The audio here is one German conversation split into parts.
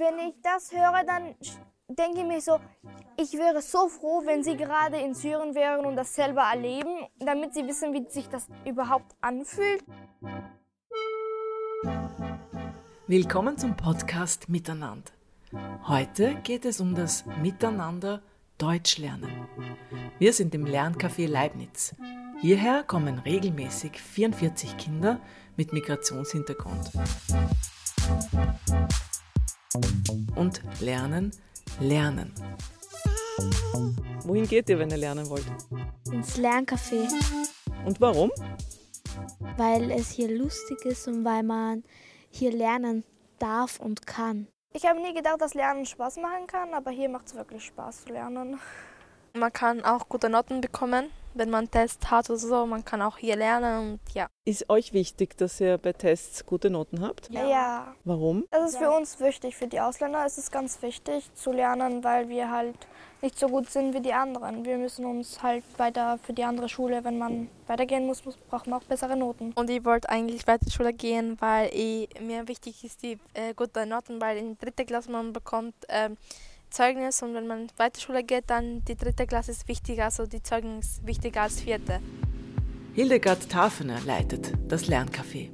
Wenn ich das höre, dann denke ich mir so, ich wäre so froh, wenn sie gerade in Syrien wären und das selber erleben, damit sie wissen, wie sich das überhaupt anfühlt. Willkommen zum Podcast Miteinander. Heute geht es um das Miteinander Deutsch lernen. Wir sind im Lerncafé Leibniz. Hierher kommen regelmäßig 44 Kinder mit Migrationshintergrund und lernen, lernen. Wohin geht ihr, wenn ihr lernen wollt? Ins Lerncafé. Und warum? Weil es hier lustig ist und weil man hier lernen darf und kann. Ich habe nie gedacht, dass Lernen Spaß machen kann, aber hier macht es wirklich Spaß zu lernen. Man kann auch gute Noten bekommen, wenn man Tests hat oder so. Man kann auch hier lernen und ja. Ist euch wichtig, dass ihr bei Tests gute Noten habt? Ja. ja. Warum? Das ist für uns wichtig. Für die Ausländer ist es ganz wichtig zu lernen, weil wir halt nicht so gut sind wie die anderen. Wir müssen uns halt weiter für die andere Schule, wenn man weitergehen muss, muss braucht man auch bessere Noten. Und ich wollte eigentlich weiter zur Schule gehen, weil ich, mir wichtig ist die äh, gute Noten, weil in dritter Klasse man bekommt äh, Zeugnis und wenn man weiter Schule geht, dann die dritte Klasse ist wichtiger, also die Zeugnis ist wichtiger als vierte. Hildegard Tafener leitet das Lerncafé.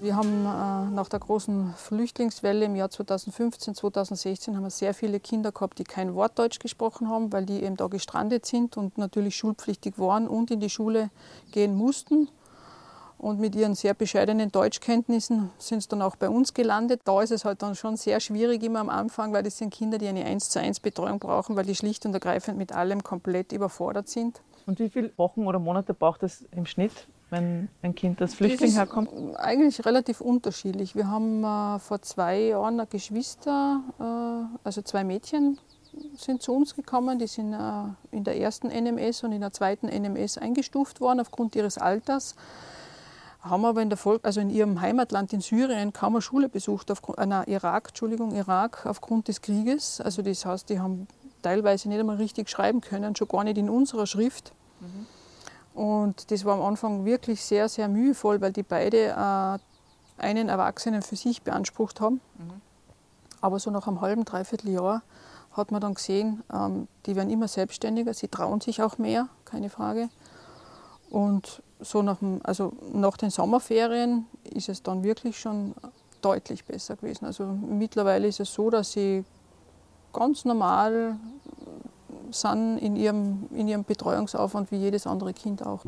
Wir haben äh, nach der großen Flüchtlingswelle im Jahr 2015, 2016 haben wir sehr viele Kinder gehabt, die kein Wort Deutsch gesprochen haben, weil die eben da gestrandet sind und natürlich schulpflichtig waren und in die Schule gehen mussten. Und mit ihren sehr bescheidenen Deutschkenntnissen sind sie dann auch bei uns gelandet. Da ist es halt dann schon sehr schwierig immer am Anfang, weil das sind Kinder, die eine 1 zu 1 Betreuung brauchen, weil die schlicht und ergreifend mit allem komplett überfordert sind. Und wie viele Wochen oder Monate braucht es im Schnitt, wenn ein Kind als Flüchtling herkommt? Eigentlich relativ unterschiedlich. Wir haben äh, vor zwei Jahren eine Geschwister, äh, also zwei Mädchen sind zu uns gekommen. Die sind äh, in der ersten NMS und in der zweiten NMS eingestuft worden aufgrund ihres Alters haben aber in der Volk, also in ihrem Heimatland in Syrien kaum eine Schule besucht, auf, äh, nein, Irak, Entschuldigung, Irak aufgrund des Krieges. Also das heißt, die haben teilweise nicht einmal richtig schreiben können, schon gar nicht in unserer Schrift. Mhm. Und das war am Anfang wirklich sehr, sehr mühevoll, weil die beide äh, einen Erwachsenen für sich beansprucht haben. Mhm. Aber so nach einem halben, dreiviertel Jahr hat man dann gesehen, ähm, die werden immer selbstständiger, sie trauen sich auch mehr, keine Frage. Und so nach, dem, also nach den Sommerferien ist es dann wirklich schon deutlich besser gewesen. Also mittlerweile ist es so, dass sie ganz normal sind in ihrem, in ihrem Betreuungsaufwand wie jedes andere Kind auch.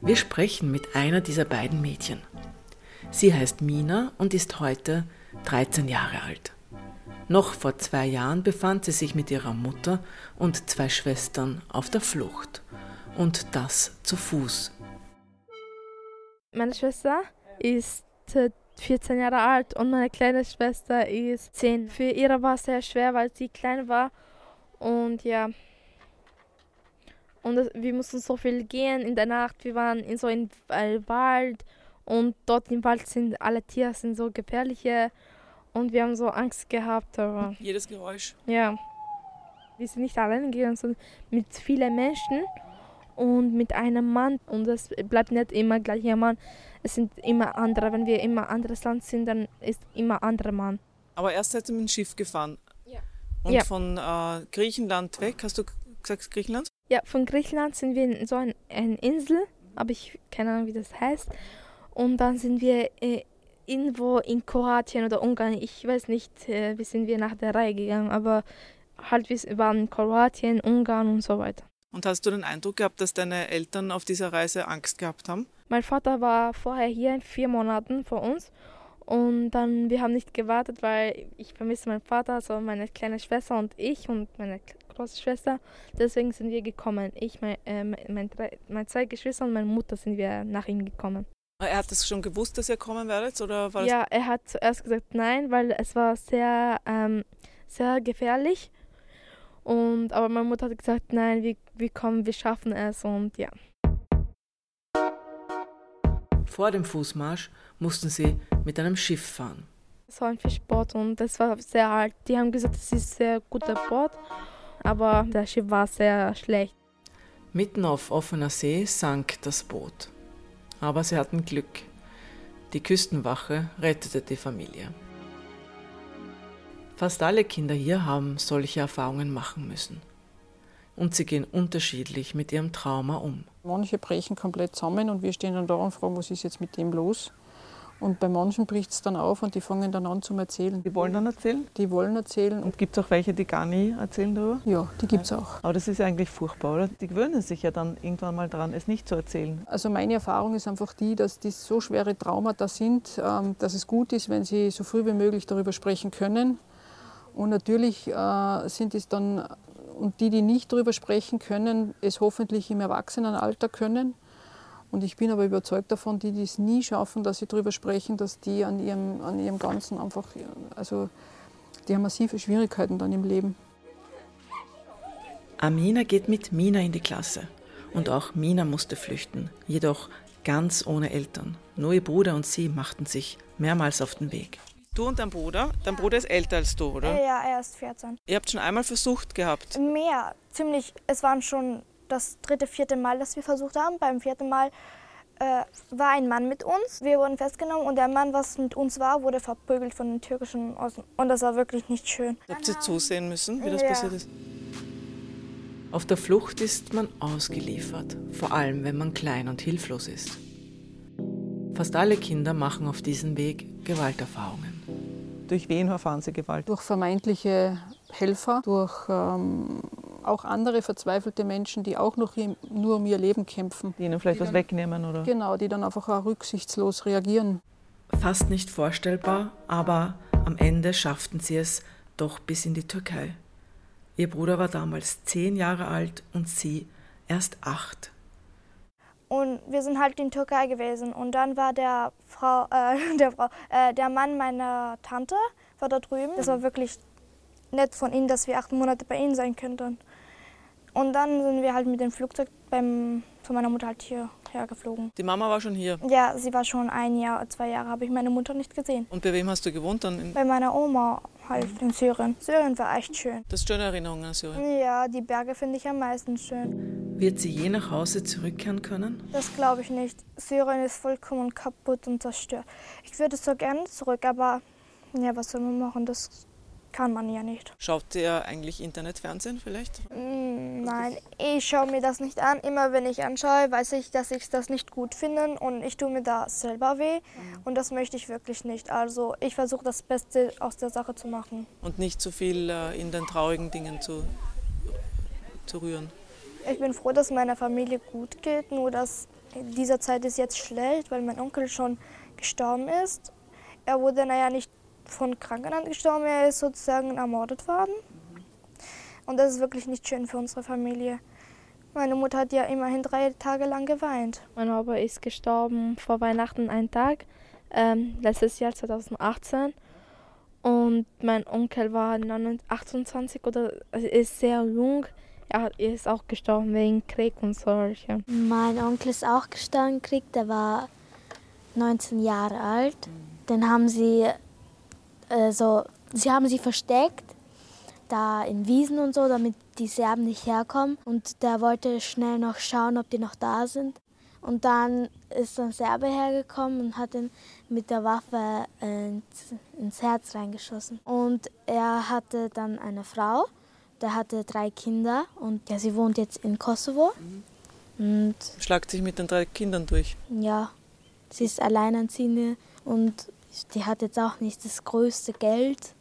Wir sprechen mit einer dieser beiden Mädchen. Sie heißt Mina und ist heute 13 Jahre alt. Noch vor zwei Jahren befand sie sich mit ihrer Mutter und zwei Schwestern auf der Flucht. Und das zu Fuß. Meine Schwester ist 14 Jahre alt und meine kleine Schwester ist 10. Für ihre war es sehr schwer, weil sie klein war. Und ja. Und wir mussten so viel gehen in der Nacht. Wir waren in so einem Wald und dort im Wald sind alle Tiere sind so gefährliche und wir haben so Angst gehabt. Aber Jedes Geräusch. Ja. Wir sind nicht alleine gegangen, sondern mit vielen Menschen und mit einem Mann und es bleibt nicht immer gleicher Mann. Es sind immer andere. Wenn wir immer anderes Land sind, dann ist immer anderer Mann. Aber erst seid ihr mit dem Schiff gefahren. Ja. Und ja. von äh, Griechenland weg, hast du gesagt Griechenland? Ja, von Griechenland sind wir in so eine ein Insel, aber ich keine Ahnung, wie das heißt. Und dann sind wir äh, irgendwo in Kroatien oder Ungarn. Ich weiß nicht, äh, wie sind wir nach der Reihe gegangen, aber halt wir waren in Kroatien, Ungarn und so weiter. Und hast du den Eindruck gehabt, dass deine Eltern auf dieser Reise Angst gehabt haben? Mein Vater war vorher hier in vier Monaten vor uns und dann wir haben nicht gewartet, weil ich vermisse meinen Vater, also meine kleine Schwester und ich und meine große Schwester. Deswegen sind wir gekommen. Ich, mein, äh, mein, meine zwei Geschwister und meine Mutter sind wir nach ihm gekommen. Er hat es schon gewusst, dass ihr kommen werdet? Oder war ja, er hat zuerst gesagt nein, weil es war sehr, ähm, sehr gefährlich und, aber meine Mutter hat gesagt, nein, wir, wir kommen, wir schaffen es und ja. Vor dem Fußmarsch mussten sie mit einem Schiff fahren. Es war ein Fischboot und das war sehr alt. Die haben gesagt, es ist ein sehr guter Boot, aber das Schiff war sehr schlecht. Mitten auf offener See sank das Boot. Aber sie hatten Glück. Die Küstenwache rettete die Familie. Fast alle Kinder hier haben solche Erfahrungen machen müssen. Und sie gehen unterschiedlich mit ihrem Trauma um. Manche brechen komplett zusammen und wir stehen dann da und fragen, was ist jetzt mit dem los? Und bei manchen bricht es dann auf und die fangen dann an zu erzählen. Die wollen dann erzählen? Die wollen erzählen. Und gibt es auch welche, die gar nie erzählen darüber? Ja, die gibt es auch. Aber das ist ja eigentlich furchtbar, oder? Die gewöhnen sich ja dann irgendwann mal daran, es nicht zu erzählen. Also meine Erfahrung ist einfach die, dass die so schwere Traumata sind, ähm, dass es gut ist, wenn sie so früh wie möglich darüber sprechen können. Und natürlich äh, sind es dann, und die, die nicht darüber sprechen können, es hoffentlich im Erwachsenenalter können. Und ich bin aber überzeugt davon, die, die es nie schaffen, dass sie darüber sprechen, dass die an ihrem, an ihrem Ganzen einfach, also die haben massive Schwierigkeiten dann im Leben. Amina geht mit Mina in die Klasse. Und auch Mina musste flüchten, jedoch ganz ohne Eltern. Nur ihr Bruder und sie machten sich mehrmals auf den Weg. Du und dein Bruder? Dein Bruder ist älter als du, oder? Ja, er ist 14. Ihr habt schon einmal versucht gehabt? Mehr, ziemlich. Es waren schon das dritte, vierte Mal, dass wir versucht haben. Beim vierten Mal äh, war ein Mann mit uns. Wir wurden festgenommen und der Mann, was mit uns war, wurde verprügelt von den türkischen Außen. Und das war wirklich nicht schön. Habt ihr zusehen müssen, wie das Ja. passiert ist? Auf der Flucht ist man ausgeliefert, vor allem wenn man klein und hilflos ist. Fast alle Kinder machen auf diesem Weg Gewalterfahrungen. Durch wen erfahren sie Gewalt? Durch vermeintliche Helfer, durch ähm, auch andere verzweifelte Menschen, die auch noch im, nur um ihr Leben kämpfen. Die ihnen vielleicht was wegnehmen, oder? Genau, die dann einfach auch rücksichtslos reagieren. Fast nicht vorstellbar, aber am Ende schafften sie es doch bis in die Türkei. Ihr Bruder war damals zehn Jahre alt und sie erst acht. Und wir sind halt in Türkei gewesen. Und dann war der Frau, äh, der, Frau äh, der Mann meiner Tante war da drüben. Das war wirklich nett von ihnen, dass wir acht Monate bei ihnen sein könnten. Und dann sind wir halt mit dem Flugzeug beim, von meiner Mutter halt hierher geflogen. Die Mama war schon hier. Ja, sie war schon ein Jahr, zwei Jahre, habe ich meine Mutter nicht gesehen. Und bei wem hast du gewohnt dann? Bei meiner Oma halt in Syrien. Syrien war echt schön. das ist schöne Erinnerungen an Syrien. Ja, die Berge finde ich am meisten schön. Wird sie je nach Hause zurückkehren können? Das glaube ich nicht. Syrien ist vollkommen kaputt und zerstört. Ich würde so gerne zurück, aber ja, was soll man machen? Das kann man ja nicht. Schaut ihr eigentlich Internetfernsehen vielleicht? Mm, Nein, ich schaue mir das nicht an. Immer wenn ich anschaue, weiß ich, dass ich das nicht gut finde und ich tue mir da selber weh. Und das möchte ich wirklich nicht. Also ich versuche das Beste aus der Sache zu machen. Und nicht zu viel äh, in den traurigen Dingen zu, zu rühren. Ich bin froh, dass meiner Familie gut geht, nur dass in dieser Zeit ist jetzt schlecht, weil mein Onkel schon gestorben ist. Er wurde naja nicht von Krankheit gestorben, er ist sozusagen ermordet worden. Und das ist wirklich nicht schön für unsere Familie. Meine Mutter hat ja immerhin drei Tage lang geweint. Mein Opa ist gestorben vor Weihnachten einen Tag, ähm, letztes Jahr 2018. Und mein Onkel war 29 28 oder also ist sehr jung. Er hat- er ist auch gestorben wegen Krieg und solche. Mein Onkel ist auch gestorben im Krieg, der war 19 Jahre alt. Den haben sie, äh, so, sie haben sie versteckt, da in Wiesen und so, damit die Serben nicht herkommen. Und der wollte schnell noch schauen, ob die noch da sind. Und dann ist ein Serbe hergekommen und hat ihn mit der Waffe äh, ins, ins Herz reingeschossen. Und er hatte dann eine Frau, der hatte drei Kinder und ja, sie wohnt jetzt in Kosovo. Und Schlagt sich mit den drei Kindern durch. ja, sie ist alleinerziehende und die hat jetzt auch nicht das größte Geld.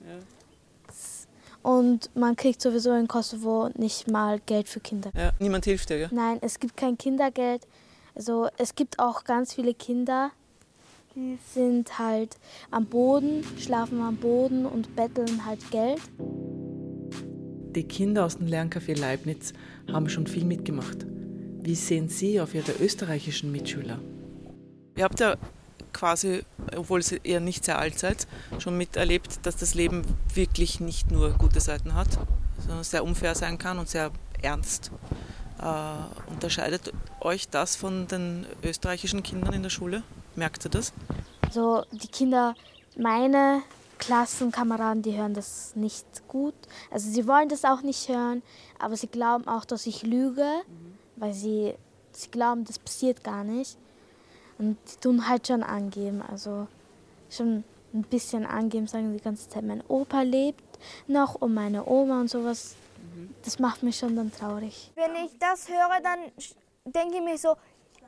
Und man kriegt sowieso in Kosovo nicht mal Geld für Kinder. Ja, niemand hilft dir, gell? Nein, es gibt kein Kindergeld. Also es gibt auch ganz viele Kinder, die sind halt am Boden, schlafen am Boden und betteln halt Geld. Die Kinder aus dem Lerncafé Leibniz haben schon viel mitgemacht. Wie sehen Sie auf Ihre österreichischen Mitschüler? Ihr habt ja quasi, obwohl ihr eher nicht sehr alt seid, schon miterlebt, dass das Leben wirklich nicht nur gute Seiten hat, sondern sehr unfair sein kann und sehr ernst. Äh, unterscheidet euch das von den österreichischen Kindern in der Schule? Merkt ihr das? So, die Kinder, meine Klassenkameraden, die hören das nicht gut. Also sie wollen das auch nicht hören, aber sie glauben auch, dass ich lüge, weil sie, sie glauben, das passiert gar nicht. Und die tun halt schon angeben, also schon ein bisschen angeben, sagen die ganze Zeit, mein Opa lebt noch und meine Oma und sowas. Das macht mich schon dann traurig. Wenn ich das höre, dann denke ich mir so,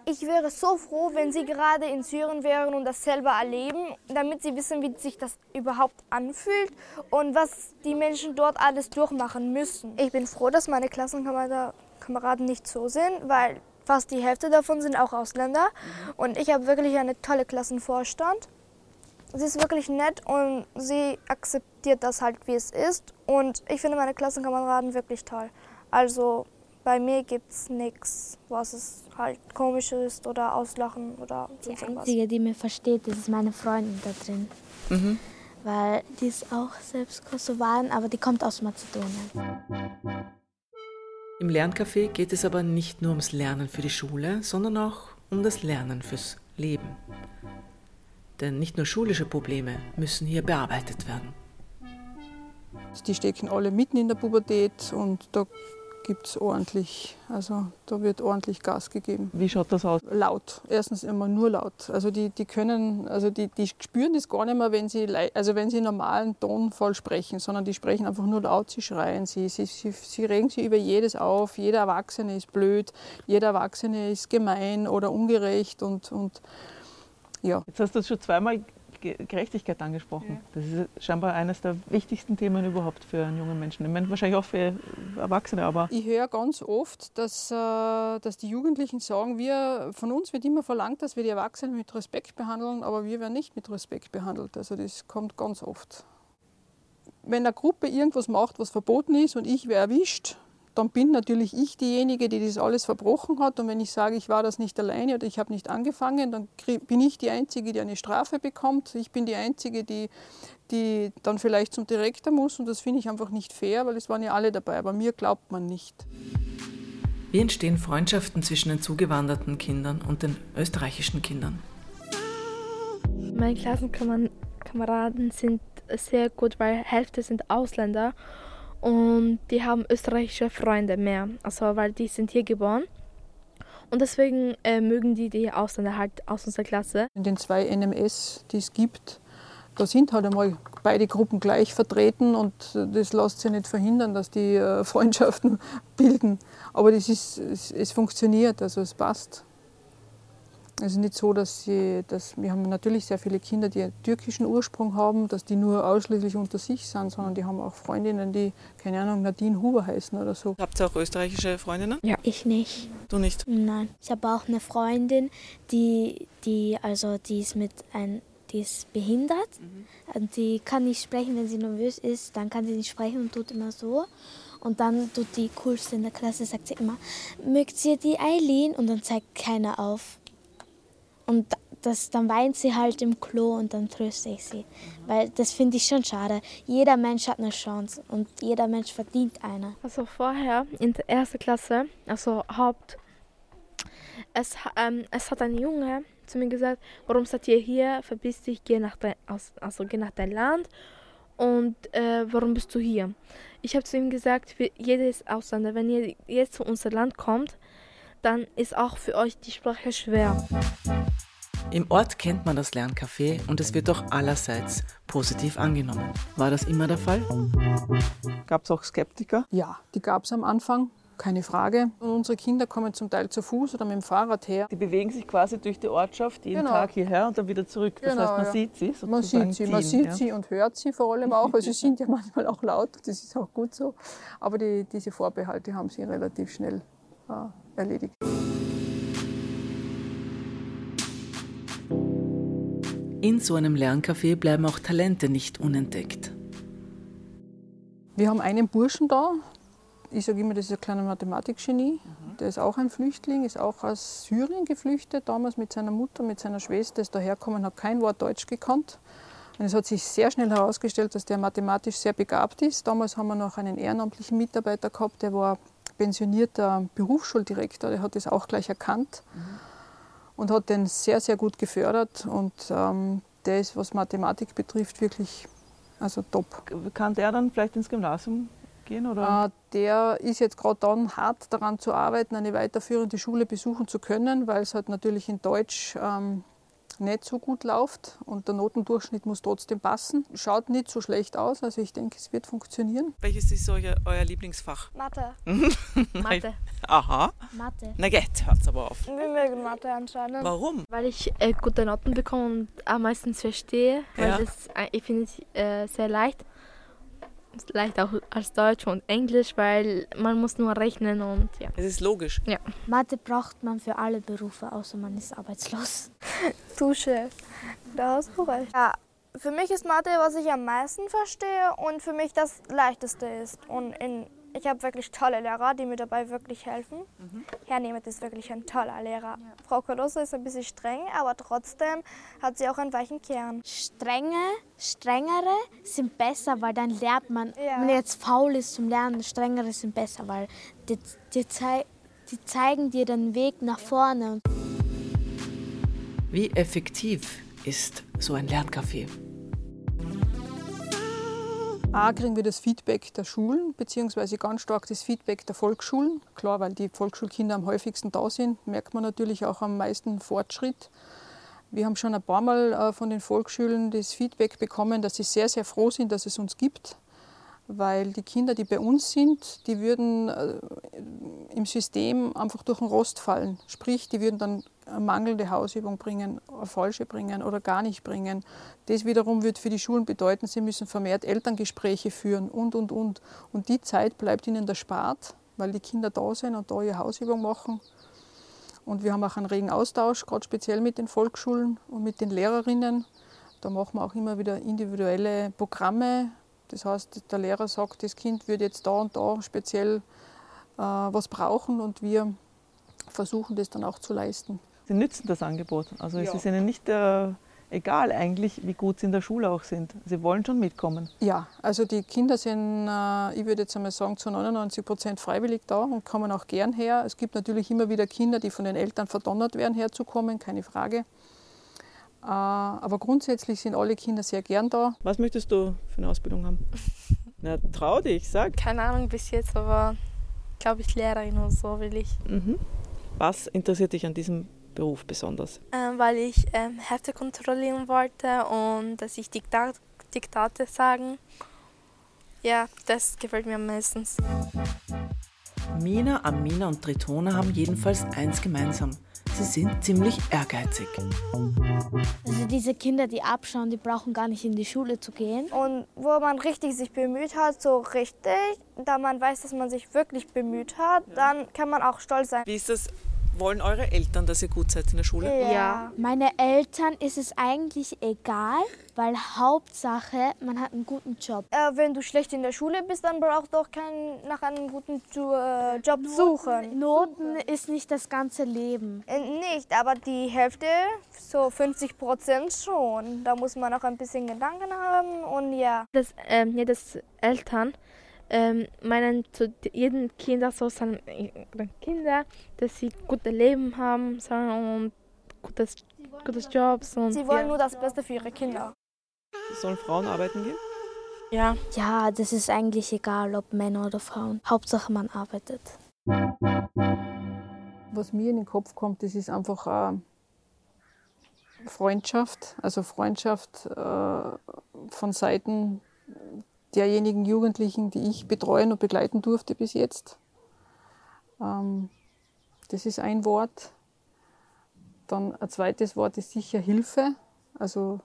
ich wäre so froh, wenn Sie gerade in Syrien wären und das selber erleben, damit Sie wissen, wie sich das überhaupt anfühlt und was die Menschen dort alles durchmachen müssen. Ich bin froh, dass meine Klassenkameraden nicht so sind, weil fast die Hälfte davon sind auch Ausländer. Und ich habe wirklich eine tolle Klassenvorstand. Sie ist wirklich nett und sie akzeptiert das halt, wie es ist. Und ich finde meine Klassenkameraden wirklich toll. Also bei mir gibt es nichts, was es halt komisch ist oder auslachen oder Die sonst irgendwas. einzige, die mich versteht, das ist meine Freundin da drin. Mhm. Weil die ist auch selbst Kosovarin, aber die kommt aus Mazedonien. Im Lerncafé geht es aber nicht nur ums Lernen für die Schule, sondern auch um das Lernen fürs Leben. Denn nicht nur schulische Probleme müssen hier bearbeitet werden. Die stecken alle mitten in der Pubertät und da gibt es ordentlich, also da wird ordentlich Gas gegeben. Wie schaut das aus? Laut. Erstens immer nur laut. Also die, die können, also die, die spüren das gar nicht mehr, wenn sie, also wenn sie normalen Tonfall sprechen, sondern die sprechen einfach nur laut, sie schreien, sie, sie, sie, sie regen sich über jedes auf. Jeder Erwachsene ist blöd, jeder Erwachsene ist gemein oder ungerecht und, und ja. Jetzt hast du schon zweimal Gerechtigkeit angesprochen. Das ist scheinbar eines der wichtigsten Themen überhaupt für einen jungen Menschen. Ich meine, wahrscheinlich auch für Erwachsene, aber Ich höre ganz oft, dass, äh, dass die Jugendlichen sagen, wir, von uns wird immer verlangt, dass wir die Erwachsenen mit Respekt behandeln, aber wir werden nicht mit Respekt behandelt. Also das kommt ganz oft. Wenn eine Gruppe irgendwas macht, was verboten ist und ich werde erwischt, dann bin natürlich ich diejenige, die das alles verbrochen hat. Und wenn ich sage, ich war das nicht alleine oder ich habe nicht angefangen, dann bin ich die Einzige, die eine Strafe bekommt. Ich bin die Einzige, die, die dann vielleicht zum Direktor muss. Und das finde ich einfach nicht fair, weil es waren ja alle dabei. Aber mir glaubt man nicht. Wie entstehen Freundschaften zwischen den zugewanderten Kindern und den österreichischen Kindern? Meine Klassenkameraden sind sehr gut, weil Hälfte sind Ausländer und die haben österreichische Freunde mehr, also weil die sind hier geboren. Und deswegen äh, mögen die die Ausländer halt aus unserer Klasse. In den zwei NMS, die es gibt, da sind halt einmal beide Gruppen gleich vertreten und das lässt sich nicht verhindern, dass die äh, Freundschaften bilden. Aber das ist, es, es funktioniert, also es passt. Es ist nicht so, dass sie, dass wir haben natürlich sehr viele Kinder, die einen türkischen Ursprung haben, dass die nur ausschließlich unter sich sind, sondern die haben auch Freundinnen, die, keine Ahnung, Nadine Huber heißen oder so. Habt ihr auch österreichische Freundinnen? Ich nicht. Du nicht? Nein. Ich habe auch eine Freundin, die, die, also die ist mit ein, die ist behindert. Und Die kann nicht sprechen, wenn sie nervös ist, dann kann sie nicht sprechen und tut immer so. Und dann tut die coolste in der Klasse, sagt sie immer, mögt ihr die Eileen? Und dann zeigt keiner auf. Und das, dann weint sie halt im Klo und dann tröste ich sie. Weil das finde ich schon schade. Jeder Mensch hat eine Chance und jeder Mensch verdient eine. Also vorher in der ersten Klasse, also Haupt, es, ähm, es hat ein Junge zu mir gesagt, warum seid ihr hier? Verbiss dich, geh nach dein, also geh nach dein Land. Und äh, warum bist du hier? Ich habe zu ihm gesagt, ist Ausländer. Wenn ihr jetzt zu unser Land kommt, dann ist auch für euch die Sprache schwer. Im Ort kennt man das Lerncafé und es wird auch allerseits positiv angenommen. War das immer der Fall? gab es auch Skeptiker. Ja, die gab es am Anfang, keine Frage. Und unsere Kinder kommen zum Teil zu Fuß oder mit dem Fahrrad her. Die bewegen sich quasi durch die Ortschaft jeden Genau. Tag hierher und dann wieder zurück. Das Genau, heißt, man ja. sieht sie sozusagen Man sieht sie, man sieht ja. sie und hört sie vor allem auch. Also sie sind ja manchmal auch laut, das ist auch gut so. Aber die, diese Vorbehalte haben sie relativ schnell äh, erledigt. In so einem Lerncafé bleiben auch Talente nicht unentdeckt. Wir haben einen Burschen da. Ich sage immer, das ist ein kleiner Mathematikgenie. Der ist auch ein Flüchtling, ist auch aus Syrien geflüchtet, damals mit seiner Mutter, mit seiner Schwester, ist dahergekommen, hat kein Wort Deutsch gekannt. Und es hat sich sehr schnell herausgestellt, dass der mathematisch sehr begabt ist. Damals haben wir noch einen ehrenamtlichen Mitarbeiter gehabt, der war pensionierter Berufsschuldirektor, der hat das auch gleich erkannt und hat den sehr, sehr gut gefördert. Und ähm, der ist, was Mathematik betrifft, wirklich also top. Kann der dann vielleicht ins Gymnasium gehen? Oder? Äh, Der ist jetzt gerade dann hart daran zu arbeiten, eine weiterführende Schule besuchen zu können, weil es halt natürlich in Deutsch ähm, nicht so gut läuft und der Notendurchschnitt muss trotzdem passen. Schaut nicht so schlecht aus, also ich denke, es wird funktionieren. Welches ist euer, euer Lieblingsfach? Mathe. Mathe. Aha. Mathe. Na geht, hört's aber auf. Wir mögen Mathe anscheinend. Warum? Weil ich äh, gute Noten bekomme und am meisten verstehe. Weil Ja. das, äh, ich finde es äh, sehr leicht. Ist Leicht auch als Deutsch und Englisch, weil man muss nur rechnen und ja. Es ist logisch. Mathe braucht man für alle Berufe, außer man ist arbeitslos. Dusche. Da hast du recht. Ja, für mich ist Mathe, was ich am meisten verstehe und für mich das leichteste ist. Und in, ich habe wirklich tolle Lehrer, die mir dabei wirklich helfen. Herr Nemeth ist wirklich ein toller Lehrer. Frau Colosso ist ein bisschen streng, aber trotzdem hat sie auch einen weichen Kern. Strenge, strengere sind besser, weil dann lernt man. Ja. Wenn jetzt faul ist zum Lernen, strengere sind besser, weil die, die, zei die zeigen dir den Weg nach vorne. Wie effektiv ist so ein Lerncafé? A kriegen wir das Feedback der Schulen, beziehungsweise ganz stark das Feedback der Volksschulen. Klar, weil die Volksschulkinder am häufigsten da sind, merkt man natürlich auch am meisten Fortschritt. Wir haben schon ein paar Mal äh, von den Volksschulen das Feedback bekommen, dass sie sehr, sehr froh sind, dass es uns gibt. Weil die Kinder, die bei uns sind, die würden äh, im System einfach durch den Rost fallen. Sprich, die würden dann eine mangelnde Hausübung bringen, eine falsche bringen oder gar nicht bringen. Das wiederum wird für die Schulen bedeuten, sie müssen vermehrt Elterngespräche führen und, und, und. Und die Zeit bleibt ihnen erspart, weil die Kinder da sind und da ihre Hausübung machen. Und wir haben auch einen regen Austausch, gerade speziell mit den Volksschulen und mit den Lehrerinnen. Da machen wir auch immer wieder individuelle Programme. Das heißt, der Lehrer sagt, das Kind würde jetzt da und da speziell äh, was brauchen und wir versuchen das dann auch zu leisten. Sie nützen das Angebot. Also es Ja. ist ihnen nicht äh, egal eigentlich, wie gut sie in der Schule auch sind. Sie wollen schon mitkommen. Ja, also die Kinder sind, äh, ich würde jetzt einmal sagen, zu 99 Prozent freiwillig da und kommen auch gern her. Es gibt natürlich immer wieder Kinder, die von den Eltern verdonnert werden, herzukommen, keine Frage. Äh, Aber grundsätzlich sind alle Kinder sehr gern da. Was möchtest du für eine Ausbildung haben? Na, trau dich, sag. Keine Ahnung bis jetzt, aber glaube ich Lehrerin und so will ich. Mhm. Was interessiert dich an diesem Beruf besonders? Ähm, weil ich ähm, Hefte kontrollieren wollte und dass ich Diktat Diktate sagen. Ja, das gefällt mir am meisten. Mina, Amina und Tritona haben jedenfalls eins gemeinsam. Sie sind ziemlich ehrgeizig. Also diese Kinder, die abschauen, die brauchen gar nicht in die Schule zu gehen. Und wo man richtig sich bemüht hat, so richtig, da man weiß, dass man sich wirklich bemüht hat, dann kann man auch stolz sein. Wie ist das? Wollen eure Eltern, dass ihr gut seid in der Schule? Ja. Meine Eltern ist es eigentlich egal, weil Hauptsache, man hat einen guten Job. Äh, wenn du schlecht in der Schule bist, dann brauchst du auch keinen nach einem guten äh, Job suchen. Noten ist nicht das ganze Leben. Äh, nicht, aber die Hälfte, so 50 Prozent schon. Da muss man auch ein bisschen Gedanken haben und ja. dass ähm, jedes Eltern ähm, meinen zu jedem Kinder so seine äh, Kinder, dass sie gute Leben haben sollen und gutes, gutes Jobs und Sie wollen ja. nur das Beste für ihre Kinder. Sollen Frauen arbeiten gehen? ja. Ja, das ist eigentlich egal, ob Männer oder Frauen. Hauptsache, man arbeitet. Was mir in den Kopf kommt, das ist einfach äh, Freundschaft. Also Freundschaft äh, von Seiten derjenigen Jugendlichen, die ich betreuen und begleiten durfte bis jetzt. Ähm, das ist ein Wort. Dann ein zweites Wort ist sicher Hilfe. Also,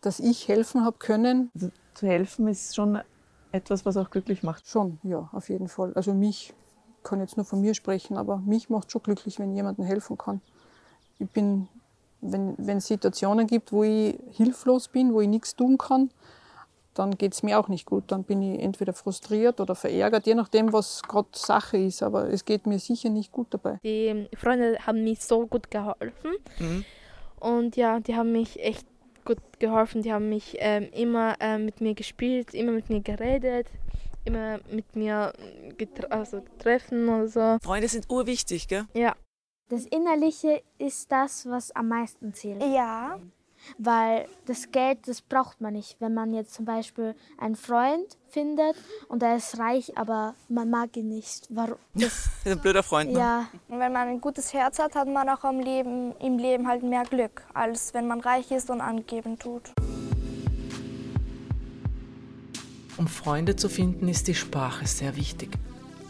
dass ich helfen habe können. Also, zu helfen ist schon etwas, was auch glücklich macht. Schon, ja, auf jeden Fall. Also mich, ich kann jetzt nur von mir sprechen, aber mich macht schon glücklich, wenn jemandem helfen kann. Ich bin, wenn wenn es Situationen gibt, wo ich hilflos bin, wo ich nichts tun kann, dann geht es mir auch nicht gut. Dann bin ich entweder frustriert oder verärgert, je nachdem, was gerade Sache ist. Aber es geht mir sicher nicht gut dabei. Die Freunde haben mir so gut geholfen Mhm. und ja, die haben mich echt gut geholfen. Die haben mich ähm, immer ähm, mit mir gespielt, immer mit mir geredet, immer mit mir getre also getroffen oder so. Freunde sind urwichtig, gell? Ja, Das Innerliche ist das, was am meisten zählt. Ja, weil das Geld, das braucht man nicht. Wenn man jetzt zum Beispiel einen Freund findet und er ist reich, aber man mag ihn nicht. Warum? Das ist ein blöder Freund. Ne? Ja, Und wenn man ein gutes Herz hat, hat man auch im Leben, im Leben halt mehr Glück, als wenn man reich ist und angeben tut. Um Freunde zu finden, ist die Sprache sehr wichtig.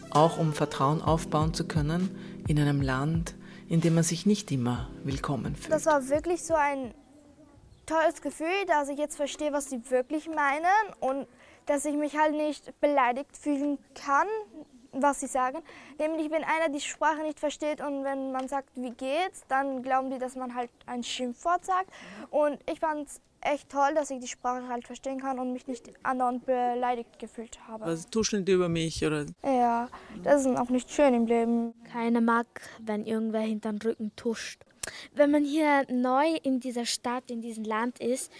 Auch um Vertrauen aufbauen zu können in einem Land, in dem man sich nicht immer willkommen fühlt. Das war wirklich so ein tolles Gefühl, dass ich jetzt verstehe, was sie wirklich meinen und dass ich mich halt nicht beleidigt fühlen kann, was sie sagen. Nämlich, wenn einer die Sprache nicht versteht und wenn man sagt, wie geht's, dann glauben die, dass man halt ein Schimpfwort sagt. Und ich fand es echt toll, dass ich die Sprache halt verstehen kann und mich nicht andauernd beleidigt gefühlt habe. Was tuscheln die über mich? Oder Ja, das ist auch nicht schön im Leben. keiner mag, wenn irgendwer hinter den Rücken tuscht. Wenn man hier neu in dieser Stadt, in diesem Land ist,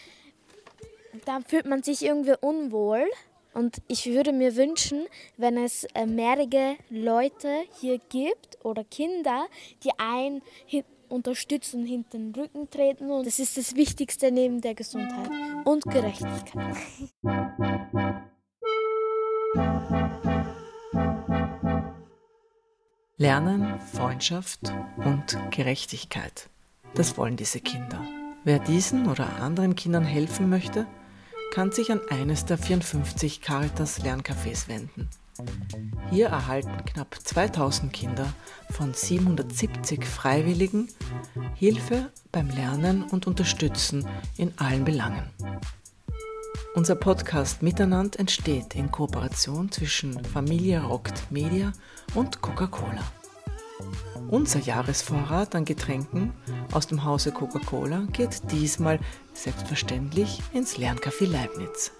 dann fühlt man sich irgendwie unwohl. Und ich würde mir wünschen, wenn es äh, mehrere Leute hier gibt oder Kinder, die einen unterstützen, hinter den Rücken treten. Und das ist das Wichtigste neben der Gesundheit und Gerechtigkeit. Lernen, Freundschaft und Gerechtigkeit. Das wollen diese Kinder. Wer diesen oder anderen Kindern helfen möchte, kann sich an eines der 54 Caritas Lerncafés wenden. Hier erhalten knapp 2000 Kinder von 770 Freiwilligen Hilfe beim Lernen und Unterstützen in allen Belangen. Unser Podcast Miteinander entsteht in Kooperation zwischen Familie Rockt Media und Coca-Cola. Unser Jahresvorrat an Getränken aus dem Hause Coca-Cola geht diesmal selbstverständlich ins Lerncafé Leibniz.